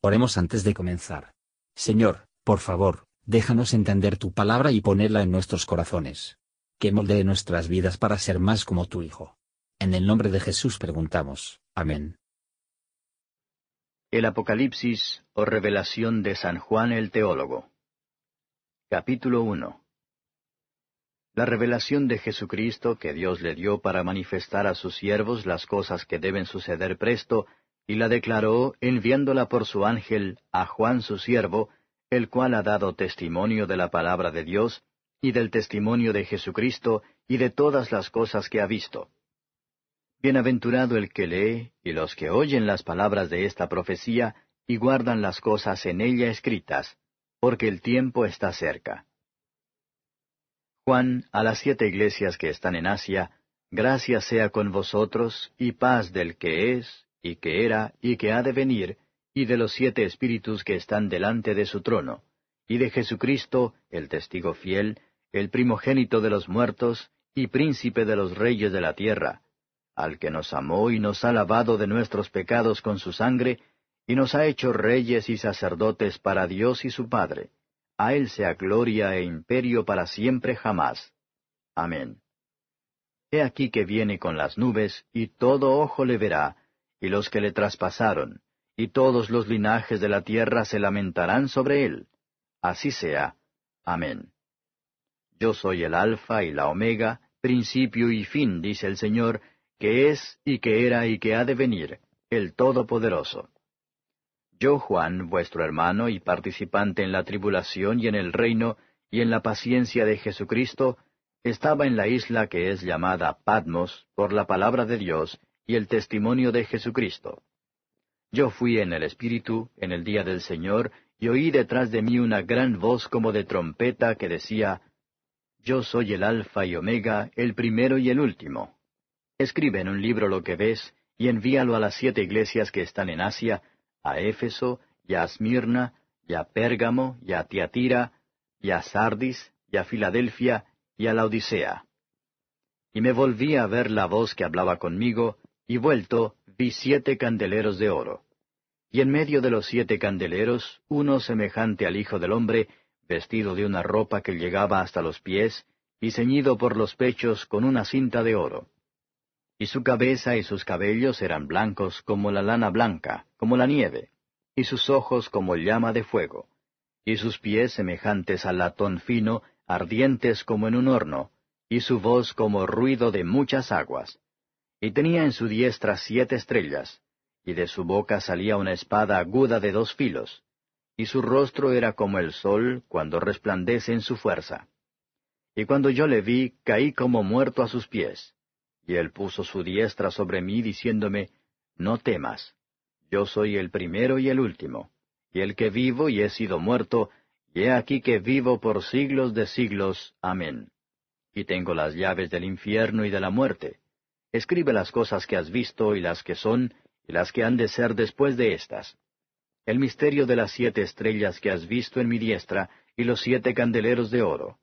Oremos antes de comenzar. Señor, por favor, déjanos entender tu palabra y ponerla en nuestros corazones. Que moldee nuestras vidas para ser más como tu Hijo. En el nombre de Jesús preguntamos. Amén. El Apocalipsis o revelación de San Juan el Teólogo. Capítulo 1 La revelación de Jesucristo que Dios le dio para manifestar a sus siervos las cosas que deben suceder presto y la declaró enviándola por su ángel a Juan su siervo, el cual ha dado testimonio de la palabra de Dios, y del testimonio de Jesucristo, y de todas las cosas que ha visto. Bienaventurado el que lee, y los que oyen las palabras de esta profecía, y guardan las cosas en ella escritas, porque el tiempo está cerca. Juan, a las siete iglesias que están en Asia, gracia sea con vosotros, y paz del que es, y que era, y que ha de venir, y de los siete espíritus que están delante de su trono, y de Jesucristo, el testigo fiel, el primogénito de los muertos, y príncipe de los reyes de la tierra, al que nos amó y nos ha lavado de nuestros pecados con su sangre, y nos ha hecho reyes y sacerdotes para Dios y su Padre. A Él sea gloria e imperio para siempre jamás. Amén. He aquí que viene con las nubes, y todo ojo le verá, y los que le traspasaron, y todos los linajes de la tierra se lamentarán sobre él. Así sea. Amén. Yo soy el Alfa y la Omega, principio y fin, dice el Señor, que es y que era y que ha de venir, el Todopoderoso. Yo, Juan, vuestro hermano y participante en la tribulación y en el reino y en la paciencia de Jesucristo, estaba en la isla que es llamada Patmos por la palabra de Dios, y el testimonio de Jesucristo. Yo fui en el Espíritu en el día del Señor, y oí detrás de mí una gran voz como de trompeta que decía, Yo soy el Alfa y Omega, el primero y el último. Escribe en un libro lo que ves, y envíalo a las siete iglesias que están en Asia, a Éfeso, y a Esmirna, y a Pérgamo, y a Tiatira, y a Sardis, y a Filadelfia, y a la Odisea. Y me volví a ver la voz que hablaba conmigo, y vuelto vi siete candeleros de oro. Y en medio de los siete candeleros, uno semejante al Hijo del Hombre, vestido de una ropa que llegaba hasta los pies, y ceñido por los pechos con una cinta de oro. Y su cabeza y sus cabellos eran blancos como la lana blanca, como la nieve, y sus ojos como llama de fuego, y sus pies semejantes al latón fino, ardientes como en un horno, y su voz como ruido de muchas aguas y tenía en su diestra siete estrellas, y de su boca salía una espada aguda de dos filos, y su rostro era como el sol cuando resplandece en su fuerza. Y cuando yo le vi, caí como muerto a sus pies. Y él puso su diestra sobre mí, diciéndome, No temas, yo soy el primero y el último, y el que vivo y he sido muerto, y he aquí que vivo por siglos de siglos. Amén. Y tengo las llaves del infierno y de la muerte. Escribe las cosas que has visto y las que son y las que han de ser después de estas. El misterio de las siete estrellas que has visto en mi diestra y los siete candeleros de oro.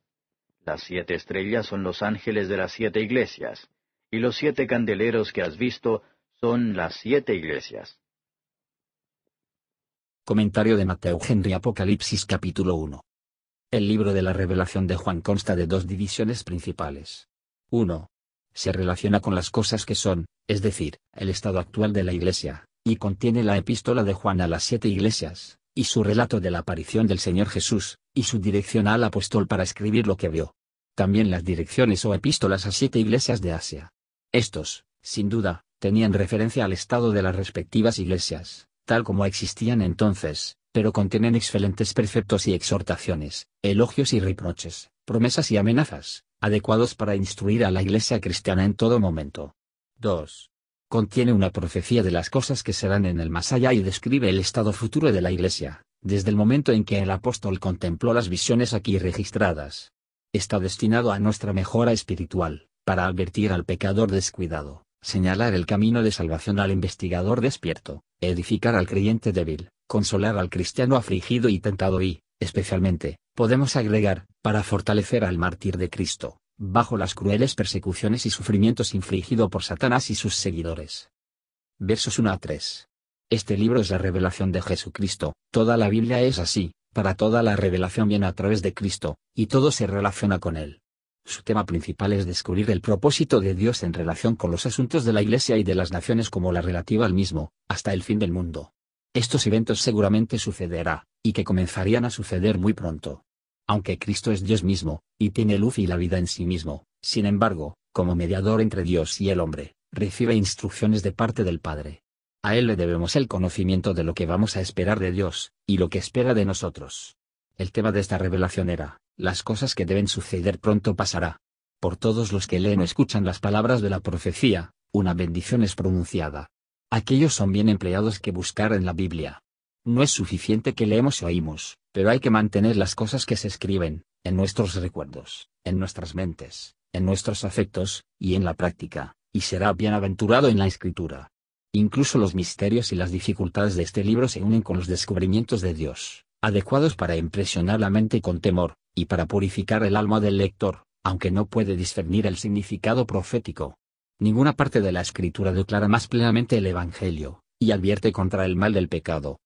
Las siete estrellas son los ángeles de las siete iglesias, y los siete candeleros que has visto son las siete iglesias. Comentario de Mateo Henry Apocalipsis capítulo 1. El libro de la revelación de Juan consta de dos divisiones principales. 1 se relaciona con las cosas que son, es decir, el estado actual de la Iglesia, y contiene la epístola de Juan a las siete iglesias, y su relato de la aparición del Señor Jesús, y su dirección al apóstol para escribir lo que vio. También las direcciones o epístolas a siete iglesias de Asia. Estos, sin duda, tenían referencia al estado de las respectivas iglesias, tal como existían entonces, pero contienen excelentes preceptos y exhortaciones, elogios y reproches, promesas y amenazas, adecuados para instruir a la Iglesia cristiana en todo momento. 2. Contiene una profecía de las cosas que serán en el más allá y describe el estado futuro de la Iglesia, desde el momento en que el apóstol contempló las visiones aquí registradas. Está destinado a nuestra mejora espiritual, para advertir al pecador descuidado, señalar el camino de salvación al investigador despierto, edificar al creyente débil, consolar al cristiano afligido y tentado y, especialmente, podemos agregar, para fortalecer al mártir de Cristo, bajo las crueles persecuciones y sufrimientos infligidos por Satanás y sus seguidores. Versos 1 a 3. Este libro es la revelación de Jesucristo, toda la Biblia es así, para toda la revelación viene a través de Cristo, y todo se relaciona con Él. Su tema principal es descubrir el propósito de Dios en relación con los asuntos de la Iglesia y de las naciones como la relativa al mismo, hasta el fin del mundo. Estos eventos seguramente sucederá, y que comenzarían a suceder muy pronto. Aunque Cristo es Dios mismo, y tiene luz y la vida en sí mismo, sin embargo, como mediador entre Dios y el hombre, recibe instrucciones de parte del Padre. A Él le debemos el conocimiento de lo que vamos a esperar de Dios, y lo que espera de nosotros. El tema de esta revelación era, las cosas que deben suceder pronto pasará. Por todos los que leen o escuchan las palabras de la profecía, una bendición es pronunciada. Aquellos son bien empleados que buscar en la Biblia. No es suficiente que leemos y oímos, pero hay que mantener las cosas que se escriben, en nuestros recuerdos, en nuestras mentes, en nuestros afectos, y en la práctica, y será bienaventurado en la escritura. Incluso los misterios y las dificultades de este libro se unen con los descubrimientos de Dios, adecuados para impresionar la mente con temor, y para purificar el alma del lector, aunque no puede discernir el significado profético. Ninguna parte de la escritura declara más plenamente el Evangelio, y advierte contra el mal del pecado.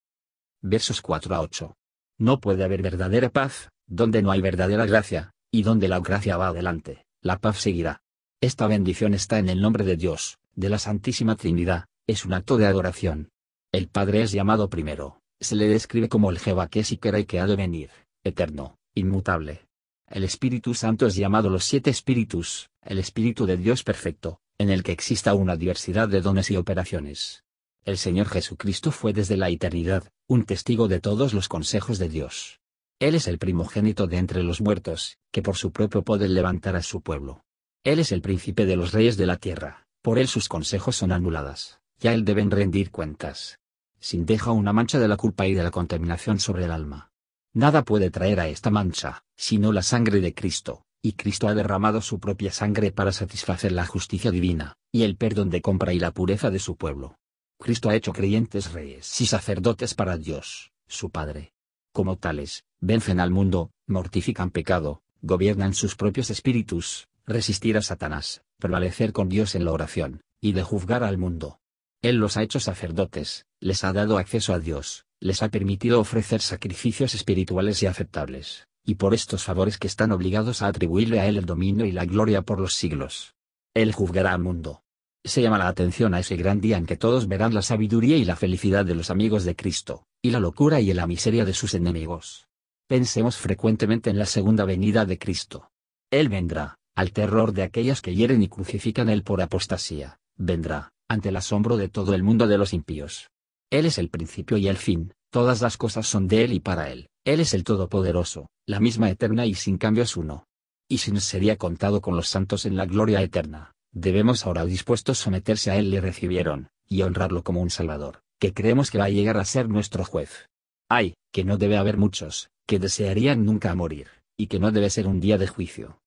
Versos 4 a 8. No puede haber verdadera paz, donde no hay verdadera gracia, y donde la gracia va adelante, la paz seguirá. Esta bendición está en el nombre de Dios, de la Santísima Trinidad, es un acto de adoración. El Padre es llamado primero, se le describe como el Jehová que es y que era y que ha de venir, eterno, inmutable. El Espíritu Santo es llamado los siete espíritus, el Espíritu de Dios perfecto, en el que exista una diversidad de dones y operaciones. El Señor Jesucristo fue desde la eternidad, un testigo de todos los consejos de Dios. Él es el primogénito de entre los muertos, que por su propio poder levantar a su pueblo. Él es el príncipe de los reyes de la tierra, por él sus consejos son anuladas ya él deben rendir cuentas. Sin deja una mancha de la culpa y de la contaminación sobre el alma. Nada puede traer a esta mancha, sino la sangre de Cristo, y Cristo ha derramado su propia sangre para satisfacer la justicia divina, y el perdón de compra y la pureza de su pueblo. Cristo ha hecho creyentes reyes y sacerdotes para Dios, su Padre. Como tales, vencen al mundo, mortifican pecado, gobiernan sus propios espíritus, resistir a Satanás, prevalecer con Dios en la oración, y de juzgar al mundo. Él los ha hecho sacerdotes, les ha dado acceso a Dios, les ha permitido ofrecer sacrificios espirituales y aceptables, y por estos favores que están obligados a atribuirle a Él el dominio y la gloria por los siglos. Él juzgará al mundo. Se llama la atención a ese gran día en que todos verán la sabiduría y la felicidad de los amigos de Cristo, y la locura y la miseria de sus enemigos. Pensemos frecuentemente en la segunda venida de Cristo. Él vendrá, al terror de aquellas que hieren y crucifican Él por apostasía, vendrá, ante el asombro de todo el mundo de los impíos. Él es el principio y el fin, todas las cosas son de Él y para Él, Él es el Todopoderoso, la misma eterna y sin cambio es uno. Y si nos sería contado con los santos en la gloria eterna, debemos ahora dispuestos someterse a Él y recibieron, y honrarlo como un Salvador, que creemos que va a llegar a ser nuestro juez. Ay, que no debe haber muchos, que desearían nunca morir, y que no debe ser un día de juicio.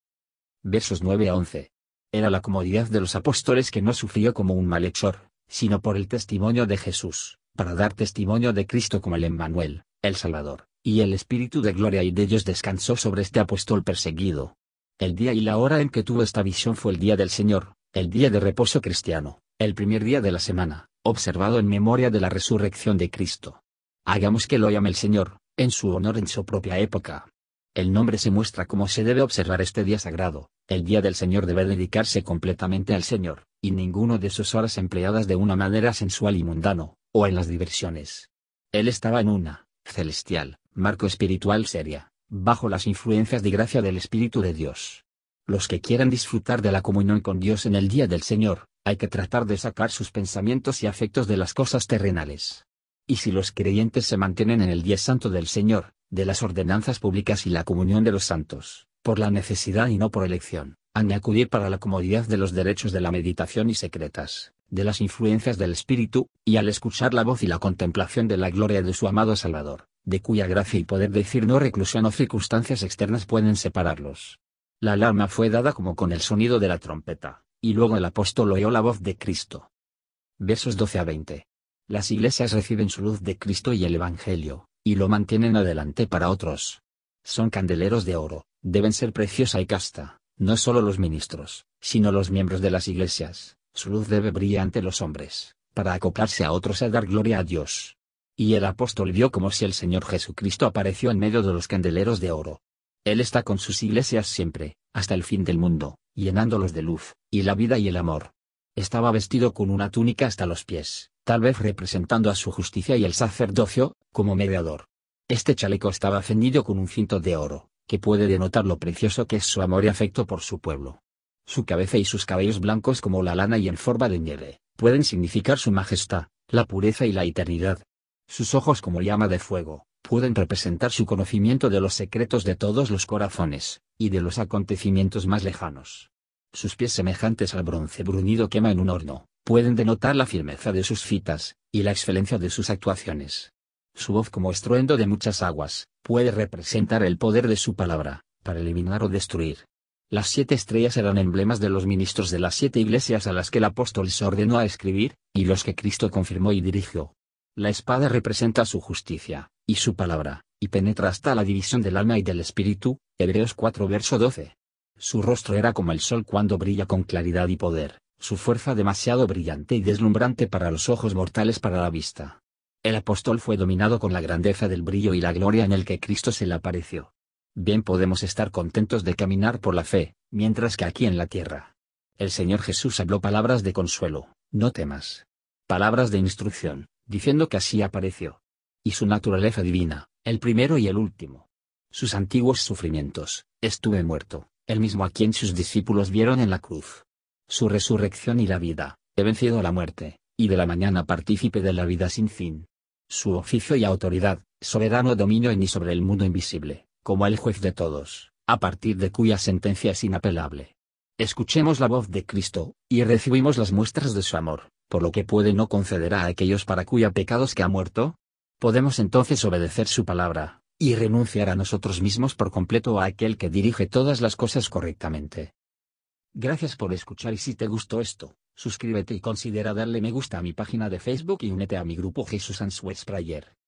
Versos 9 a 11 era la comodidad de los apóstoles que no sufrió como un malhechor, sino por el testimonio de Jesús, para dar testimonio de Cristo como el Emmanuel, el Salvador, y el Espíritu de gloria y de ellos descansó sobre este apóstol perseguido. El día y la hora en que tuvo esta visión fue el día del Señor, el día de reposo cristiano, el primer día de la semana, observado en memoria de la resurrección de Cristo. Hagamos que lo llame el Señor, en su honor en su propia época. El nombre se muestra cómo se debe observar este día sagrado, el día del Señor debe dedicarse completamente al Señor, y ninguno de sus horas empleadas de una manera sensual y mundano, o en las diversiones. Él estaba en una, celestial, marco espiritual seria, bajo las influencias de gracia del Espíritu de Dios. Los que quieran disfrutar de la comunión con Dios en el día del Señor, hay que tratar de sacar sus pensamientos y afectos de las cosas terrenales. Y si los creyentes se mantienen en el día santo del Señor, de las ordenanzas públicas y la comunión de los santos, por la necesidad y no por elección, han de acudir para la comodidad de los derechos de la meditación y secretas, de las influencias del Espíritu, y al escuchar la voz y la contemplación de la gloria de su amado Salvador, de cuya gracia y poder decir no reclusión o circunstancias externas pueden separarlos. La alarma fue dada como con el sonido de la trompeta, y luego el apóstol oyó la voz de Cristo. Versos 12 a 20. Las iglesias reciben su luz de Cristo y el Evangelio, y lo mantienen adelante para otros. Son candeleros de oro, deben ser preciosa y casta, no solo los ministros, sino los miembros de las iglesias, su luz debe brillar ante los hombres, para acoplarse a otros a dar gloria a Dios. Y el apóstol vio como si el Señor Jesucristo apareció en medio de los candeleros de oro. Él está con sus iglesias siempre, hasta el fin del mundo, llenándolos de luz, y la vida y el amor. Estaba vestido con una túnica hasta los pies, tal vez representando a su justicia y el sacerdocio, como mediador. Este chaleco estaba ceñido con un cinto de oro, que puede denotar lo precioso que es su amor y afecto por su pueblo. Su cabeza y sus cabellos blancos como la lana y en forma de nieve, pueden significar su majestad, la pureza y la eternidad. Sus ojos como llama de fuego, pueden representar su conocimiento de los secretos de todos los corazones, y de los acontecimientos más lejanos. Sus pies semejantes al bronce bruñido quema en un horno, pueden denotar la firmeza de sus fitas, y la excelencia de sus actuaciones. Su voz como estruendo de muchas aguas, puede representar el poder de su palabra, para eliminar o destruir. Las siete estrellas eran emblemas de los ministros de las siete iglesias a las que el apóstol se ordenó a escribir, y los que Cristo confirmó y dirigió. La espada representa su justicia, y su palabra, y penetra hasta la división del alma y del espíritu, Hebreos 4 verso 12. Su rostro era como el sol cuando brilla con claridad y poder, su fuerza demasiado brillante y deslumbrante para los ojos mortales para la vista. El apóstol fue dominado con la grandeza del brillo y la gloria en el que Cristo se le apareció. Bien podemos estar contentos de caminar por la fe, mientras que aquí en la tierra. El Señor Jesús habló palabras de consuelo, no temas. Palabras de instrucción, diciendo que así apareció. Y su naturaleza divina, el primero y el último. Sus antiguos sufrimientos, estuve muerto, el mismo a quien sus discípulos vieron en la cruz. Su resurrección y la vida, he vencido la muerte, y de la mañana partícipe de la vida sin fin. Su oficio y autoridad, soberano dominio en y sobre el mundo invisible, como el juez de todos, a partir de cuya sentencia es inapelable. Escuchemos la voz de Cristo, y recibimos las muestras de su amor, por lo que puede no conceder a aquellos para cuya pecados que ha muerto. Podemos entonces obedecer su palabra, y renunciar a nosotros mismos por completo a aquel que dirige todas las cosas correctamente. Gracias por escuchar y si te gustó esto, suscríbete y considera darle me gusta a mi página de Facebook y únete a mi grupo Jesús Answers Prayer.